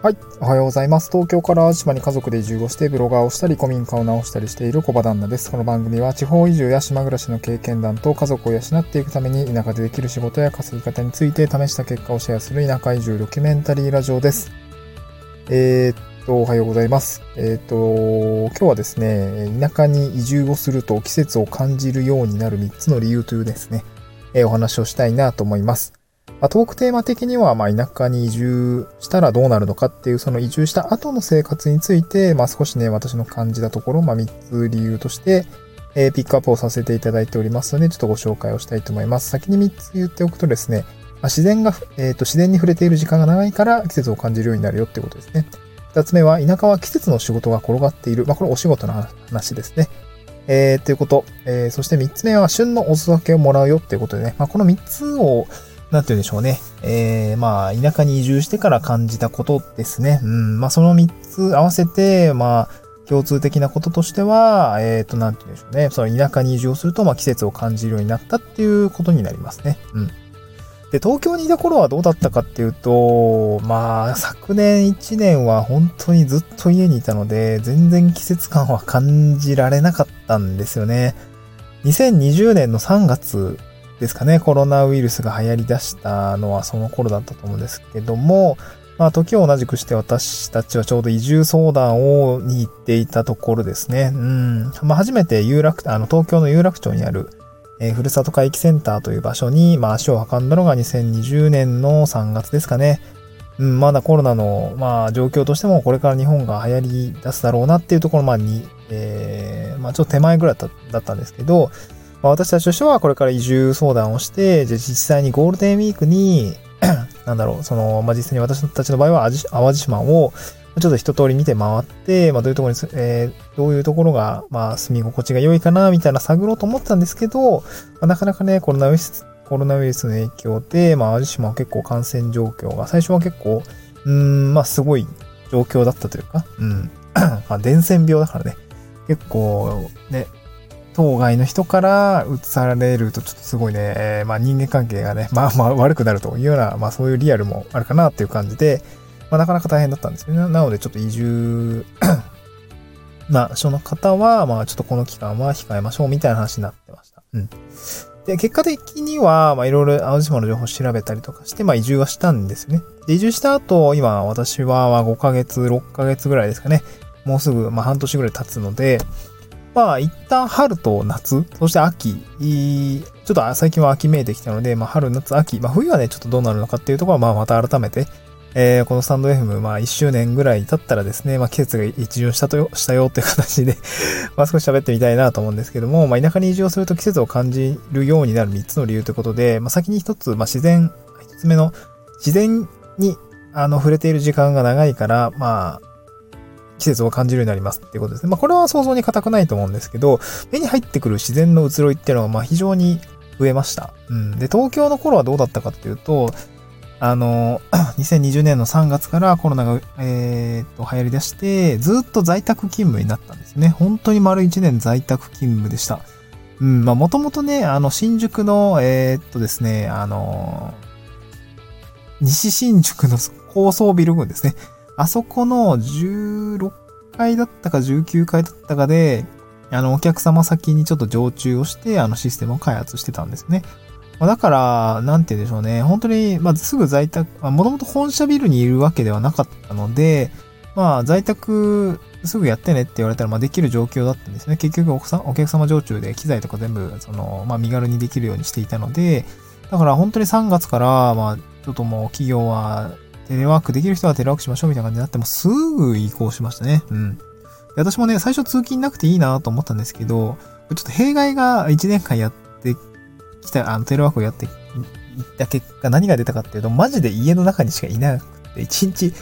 はい。おはようございます。東京から島に家族で移住をしてブロガーをしたり古民家を直したりしている小場旦那です。この番組は地方移住や島暮らしの経験談と家族を養っていくために田舎でできる仕事や稼ぎ方について試した結果をシェアする田舎移住ドキュメンタリーラジオです。えー、っと、おはようございます。えー、っと、今日はですね、田舎に移住をすると季節を感じるようになる3つの理由というですね、えお話をしたいなと思います。まあ、トークテーマ的には、まあ、田舎に移住したらどうなるのかっていう、その移住した後の生活について、まあ、少しね、私の感じたところ、まあ、3つ理由として、えーピックアップをさせていただいておりますので、ちょっとご紹介をしたいと思います。先に3つ言っておくとですね、まあ、自然が、えっ、と、自然に触れている時間が長いから季節を感じるようになるよってことですね。2つ目は、田舎は季節の仕事が転がっている。まあ、これお仕事の話ですね。えー、ということ。えー、そして3つ目は、旬のお裾分けをもらうよってことでね、まあ、この3つを、なんて言うんでしょうね。えー、まあ、田舎に移住してから感じたことですね。うん、まあ、その3つ合わせて、まあ、共通的なこととしては、えっ、と、なんて言うんでしょうね。その田舎に移住をすると、まあ、季節を感じるようになったっていうことになりますね。うん。で、東京にいた頃はどうだったかっていうと、まあ、昨年1年は本当にずっと家にいたので、全然季節感は感じられなかったんですよね。2020年の3月ですかね、コロナウイルスが流行り出したのはその頃だったと思うんですけども、まあ、時を同じくして私たちはちょうど移住相談をに行っていたところですね。うん。まあ、初めて有楽、あの、東京の有楽町にある、えーふるさと回帰センターという場所に、まあ、足を運んだのが2020年の3月ですかね。うん、まだコロナの、まあ、状況としても、これから日本が流行り出すだろうなっていうところ、まあ、に、えーまあ、ちょっと手前ぐらいだったんですけど、まあ、私たちとしてはこれから移住相談をして、じゃ実際にゴールデンウィークに、なんだろう、その、まあ、実際に私たちの場合は淡路淡路島を、ちょっと一通り見て回って、まあ、どういうところに、えーどういうところが、まあ、住み心地が良いかな、みたいな探ろうと思ったんですけど、まあ、なかなかね、コロナウイルス、コロナウイルスの影響で、まあ、淡路島は結構感染状況が、最初は結構、うん、まあ、すごい状況だったというか、うん。まあ、伝染病だからね、結構、ね、当該の人から移されるとちょっとすごいね、えーまあ人間関係がね、まあまあ悪くなるというような、まあそういうリアルもあるかなっていう感じで、まあなかなか大変だったんですよね。なのでちょっと移住な人の方は、まあちょっとこの期間は控えましょうみたいな話になってました。うん。で、結果的には、まあいろいろ淡路島の情報を調べたりとかして、まあ移住はしたんですよね。で、移住した後、今私は5ヶ月、6ヶ月ぐらいですかね。もうすぐ、まあ半年ぐらい経つので、まあ、一旦春と夏、そして秋、ちょっと最近は秋めいてきたので、まあ、春、夏、秋、まあ、冬はね、ちょっとどうなるのかっていうところは、まあ、また改めて、えーこのスタンド FM、まあ、1周年ぐらい経ったらですね、まあ、季節が一巡したと、したよっていう形で、まあ、少し喋ってみたいなと思うんですけども、まあ、田舎に移住をすると季節を感じるようになる3つの理由ということで、まあ、先に1つ、まあ、自然、1つ目の、自然に、あの、触れている時間が長いから、まあ、季節を感じるようになりますっていうことですね。まあこれは想像に難くないと思うんですけど、目に入ってくる自然の移ろいっていうのがまあ非常に増えました。うん。で、東京の頃はどうだったかっていうと、あの、2020年の3月からコロナが、えーっと、流行り出して、ずっと在宅勤務になったんですね。本当に丸1年在宅勤務でした。うん、まあもともとね、あの、新宿の、えーっとですね、あの、西新宿の高層ビル群ですね。あそこの16階だったか19階だったかで、あの、お客様先にちょっと常駐をして、あの、システムを開発してたんですね。まだから、なんて言うんでしょうね。本当に、まあ、すぐ在宅、もともと本社ビルにいるわけではなかったので、まあ、在宅、すぐやってねって言われたら、まあ、できる状況だったんですね。結局おさん、お客様常駐で機材とか全部、その、まあ、身軽にできるようにしていたので、だから本当に3月から、まあ、ちょっともう企業は、テレワークできる人はテレワークしましょうみたいな感じになって、もすぐ移行しましたね。うん。で私もね、最初通勤なくていいなと思ったんですけど、ちょっと弊害が1年間やってきた、あの、テレワークをやっていった結果、何が出たかっていうと、マジで家の中にしかいなくて、1日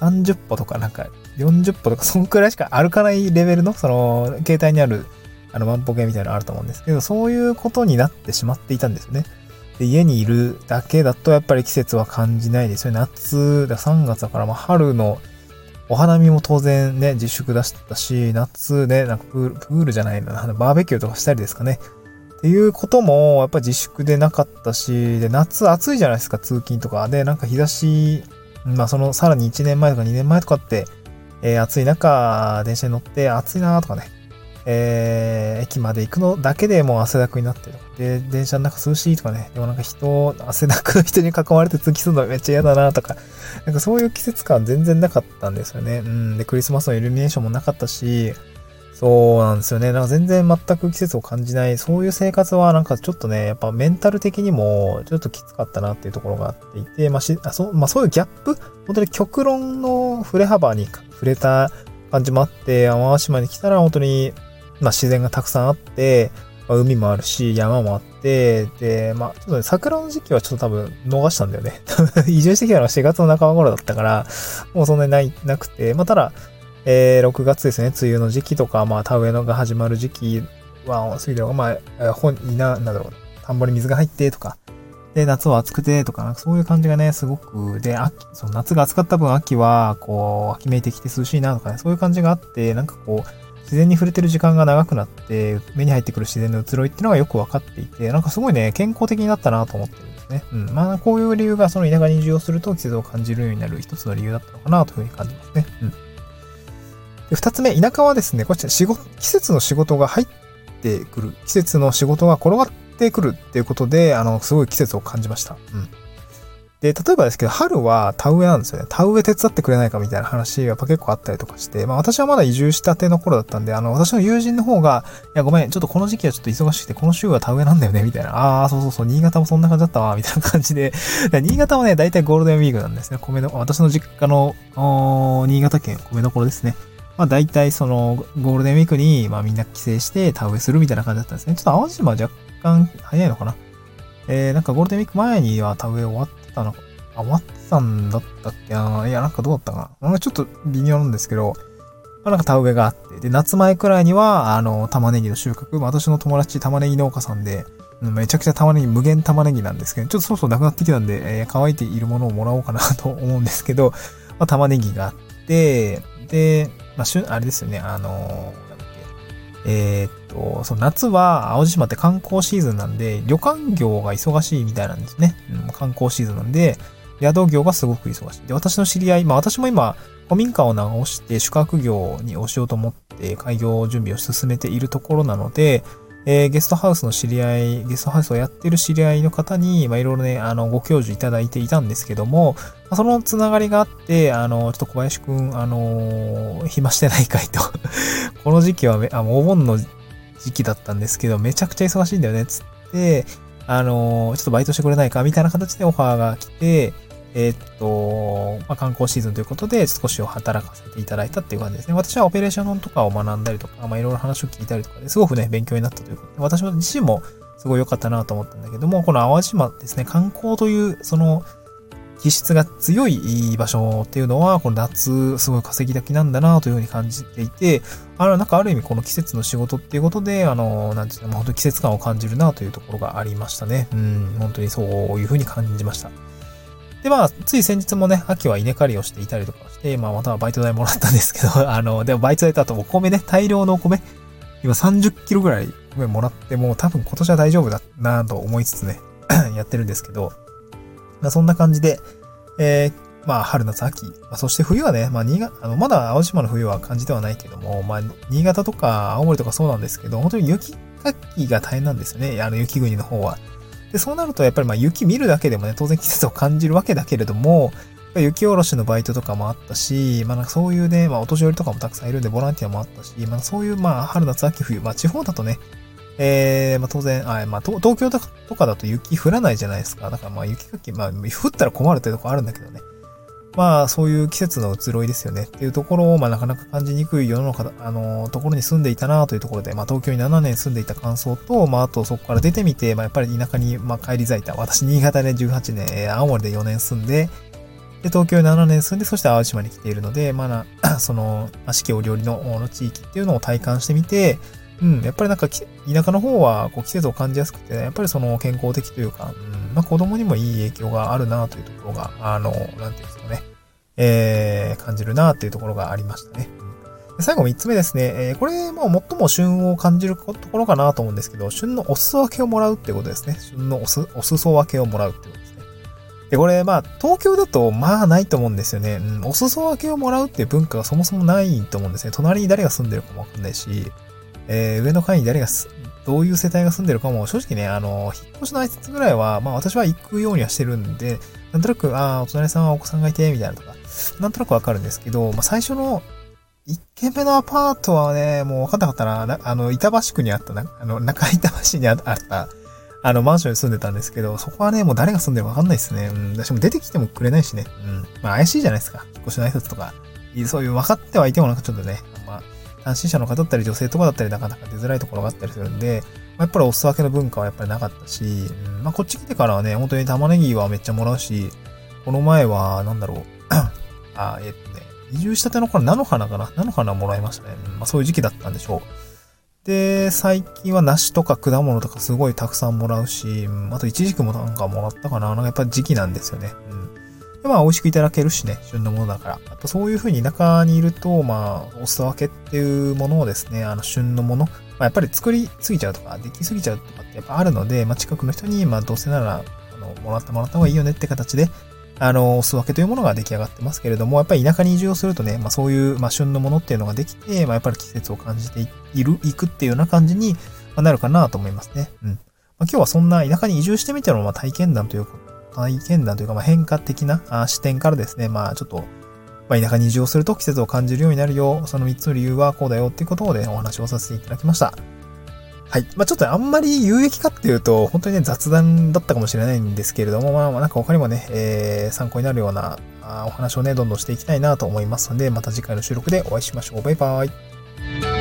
30歩とかなんか40歩とか、そんくらいしか歩かないレベルの、その、携帯にある、あの、万歩計みたいなのあると思うんですけど、そういうことになってしまっていたんですよね。で、家にいるだけだとやっぱり季節は感じないですよね。夏、だ3月だから、まあ春のお花見も当然ね、自粛出したし、夏ね、なんかプール、プールじゃないな、あのバーベキューとかしたりですかね。っていうことも、やっぱ自粛でなかったし、で、夏暑いじゃないですか、通勤とか。で、なんか日差しまあそのさらに1年前とか2年前とかって、えー、暑い中、電車に乗って暑いなとかね、えー、駅まで行くのだけでもう汗だくになってる。で、電車の中涼しいとかね、でもなんか人、汗だくの人に囲まれて通勤するのめっちゃ嫌だなとか、なんかそういう季節感全然なかったんですよね。うん。で、クリスマスのイルミネーションもなかったし、そうなんですよね。なんか全然全く季節を感じない、そういう生活はなんかちょっとね、やっぱメンタル的にもちょっときつかったなっていうところがあっていて、まあし、あそう、まあそういうギャップ？本当に極論の触れ幅に触れた感じもあって、淡路島に来たら本当に、まあ自然がたくさんあって、まあ、海もあるし、山もあって、で、まあ、ちょっとね、桜の時期はちょっと多分逃したんだよね。移住してきたのが4月の半ば頃だったから、もうそんなにない、なくて、まあただ、えー、6月ですね、梅雨の時期とか、まあ、田植えのが始まる時期は、過ぎてまあ、本、いな、なんだろう、田んぼに水が入ってとか、で、夏は暑くてとか、そういう感じがね、すごく、で、秋、その夏が暑かった分、秋は、こう、秋めいてきて涼しいなとかね、そういう感じがあって、なんかこう、自然に触れてる時間が長くなって、目に入ってくる自然の移ろいっていうのがよくわかっていて、なんかすごいね、健康的になったなと思ってるんですね。うん。まあ、こういう理由がその田舎に移住をすると季節を感じるようになる一つの理由だったのかなというふうに感じますね。うん。で、二つ目、田舎はですね、こちら仕事、季節の仕事が入ってくる、季節の仕事が転がってくるっていうことで、あの、すごい季節を感じました。うん。で、例えばですけど、春は田植えなんですよね。田植え手伝ってくれないかみたいな話が結構あったりとかして、まあ私はまだ移住したての頃だったんで、あの、私の友人の方が、いやごめん、ちょっとこの時期はちょっと忙しくて、この週は田植えなんだよね、みたいな。ああ、そうそうそう、新潟もそんな感じだったわ、みたいな感じで。新潟はね、大体ゴールデンウィークなんですね。米の、私の実家の、新潟県米どころですね。まあ大体そのゴールデンウィークに、まあみんな帰省して田植えするみたいな感じだったんですね。ちょっと淡路島は若干早いのかな。えー、なんかゴールデンウィーク前には田植え終わってたのか、あ、終わってたんだったっけな？いや、なんかどうだったかな？ちょっと微妙なんですけど、ま、なんか田植えがあって、で、夏前くらいには、あの、玉ねぎの収穫、私の友達玉ねぎ農家さんで、めちゃくちゃ玉ねぎ、無限玉ねぎなんですけど、ちょっとそろそろなくなってきたんで、えー、乾いているものをもらおうかなと思うんですけど、まあ、玉ねぎがあって、で、まあ、あれですよね、あの、えー、っと、その夏は青島って観光シーズンなんで、旅館業が忙しいみたいなんですね。うん、観光シーズンなんで、宿業がすごく忙しい。で、私の知り合い、まあ私も今、古民家を直して宿泊業に押しようと思って開業準備を進めているところなので、えー、ゲストハウスの知り合い、ゲストハウスをやってる知り合いの方に、まあ、いろいろね、あの、ご教授いただいていたんですけども、まあ、そのつながりがあって、あの、ちょっと小林くん、あのー、暇してないかいと。この時期は、あの、お盆の時期だったんですけど、めちゃくちゃ忙しいんだよね、つって、あのー、ちょっとバイトしてくれないかみたいな形でオファーが来て、えー、っと、まあ、観光シーズンということで少しを働かせていただいたっていう感じですね。私はオペレーションとかを学んだりとか、まあ、いろいろ話を聞いたりとかですごくね、勉強になったということで、私自身もすごい良かったなと思ったんだけども、この淡路島ですね、観光という、その、気質が強い場所っていうのは、この夏、すごい稼ぎ時なんだなというふうに感じていて、あの、なんかある意味この季節の仕事っていうことで、あの、なんていうの、本当に季節感を感じるなというところがありましたね。うん、本当にそういうふうに感じました。で、まあ、つい先日もね、秋は稲刈りをしていたりとかして、まあ、またバイト代もらったんですけど、あの、でもバイト代とあとお米ね、大量のお米、今30キロぐらい米もらって、もう多分今年は大丈夫だなと思いつつね、やってるんですけど、まあ、そんな感じで、えー、まあ、春、夏、秋。まあ、そして冬はね、まあ、新潟、あの、まだ青島の冬は感じてはないけども、まあ、新潟とか青森とかそうなんですけど、本当に雪かきが大変なんですよね。あの、雪国の方は。で、そうなるとやっぱりまあ雪見るだけでもね、当然季節を感じるわけだけれども、雪下ろしのバイトとかもあったし、まあなんかそういうね、まあお年寄りとかもたくさんいるんでボランティアもあったし、まあそういうまあ春夏秋冬、まあ地方だとね、えー、まあ当然、あまあ東京とかだと雪降らないじゃないですか。だからまあ雪かき、まあ降ったら困るってとこあるんだけどね。まあ、そういう季節の移ろいですよねっていうところを、まあ、なかなか感じにくい世の中、あの、ところに住んでいたなというところで、まあ、東京に7年住んでいた感想と、まあ、あとそこから出てみて、まあ、やっぱり田舎に、まあ、帰り咲いた。私、新潟で18年、青森で4年住んで、で、東京に7年住んで、そして淡路島に来ているので、まあ、その、四季折々のの地域っていうのを体感してみて、うん、やっぱりなんか、田舎の方は、こう、季節を感じやすくて、やっぱりその、健康的というか、うん、まあ、子供にもいい影響があるなというところが、あの、なんていうんですかね。えー、感じるなっていうところがありましたね。最後3つ目ですね。えー、これも最も旬を感じるところかなと思うんですけど、旬のお裾分けをもらうってことですね。旬のおす、お裾分けをもらうってことですね。で、これ、まあ、東京だと、まあ、ないと思うんですよね。うん、お裾分けをもらうっていう文化がそもそもないと思うんですね。隣に誰が住んでるかもわかんないし、えー、上の階に誰がどういう世帯が住んでるかも、正直ね、あの、引っ越しの挨拶ぐらいは、まあ私は行くようにはしてるんで、なんとなく、ああ、お隣さんはお子さんがいて、みたいなとか、なんとなくわかるんですけど、まあ最初の1軒目のアパートはね、もう分かんなかったな、あの、板橋区にあったな、あの、中板橋にあった、あの、マンションに住んでたんですけど、そこはね、もう誰が住んでるかわかんないですね。うん。私も出てきてもくれないしね。うん。まあ怪しいじゃないですか。引っ越しの挨拶とか。そういう分かってはいてもなんかちょっとね、単身者の方だったり女性とかだったりなかなか出づらいところがあったりするんで、まあ、やっぱりお裾分けの文化はやっぱりなかったし、うん、まあこっち来てからはね、本当に玉ねぎはめっちゃもらうし、この前は、なんだろう、あ、えっとね、移住したての頃菜の花かな？菜の花もらいましたね。うん、まあそういう時期だったんでしょう。で、最近は梨とか果物とかすごいたくさんもらうし、あとイチジクもなんかもらったかな？なんかやっぱ時期なんですよね。うん。で、まあ美味しくいただけるしね、旬のものだから。やっぱそういう風に中にいると、まあ、お裾分けっていうものをですね、あの旬のもの、まあ、やっぱり作りすぎちゃうとか、できすぎちゃうとかってやっぱあるので、まあ近くの人に、まあどうせなら、あの、もらってもらった方がいいよねって形で、あの、お裾分けというものが出来上がってますけれども、やっぱり田舎に移住をするとね、まあそういう、まあ旬のものっていうのができて、まあやっぱり季節を感じている、いくっていうような感じになるかなと思いますね。うん。まあ、今日はそんな田舎に移住してみての、まあ、体験談ということ体験談というか、まあ変化的な視点からですね、まあちょっと、まあ田舎に移住をすると季節を感じるようになるよ、その3つの理由はこうだよっていうことで、ね、お話をさせていただきました。はい。まあ、ちょっとあんまり有益かっていうと、本当にね、雑談だったかもしれないんですけれども、まあ、なんか他にもね、えー、参考になるようなお話をね、どんどんしていきたいなと思いますので、また次回の収録でお会いしましょう。バイバイ。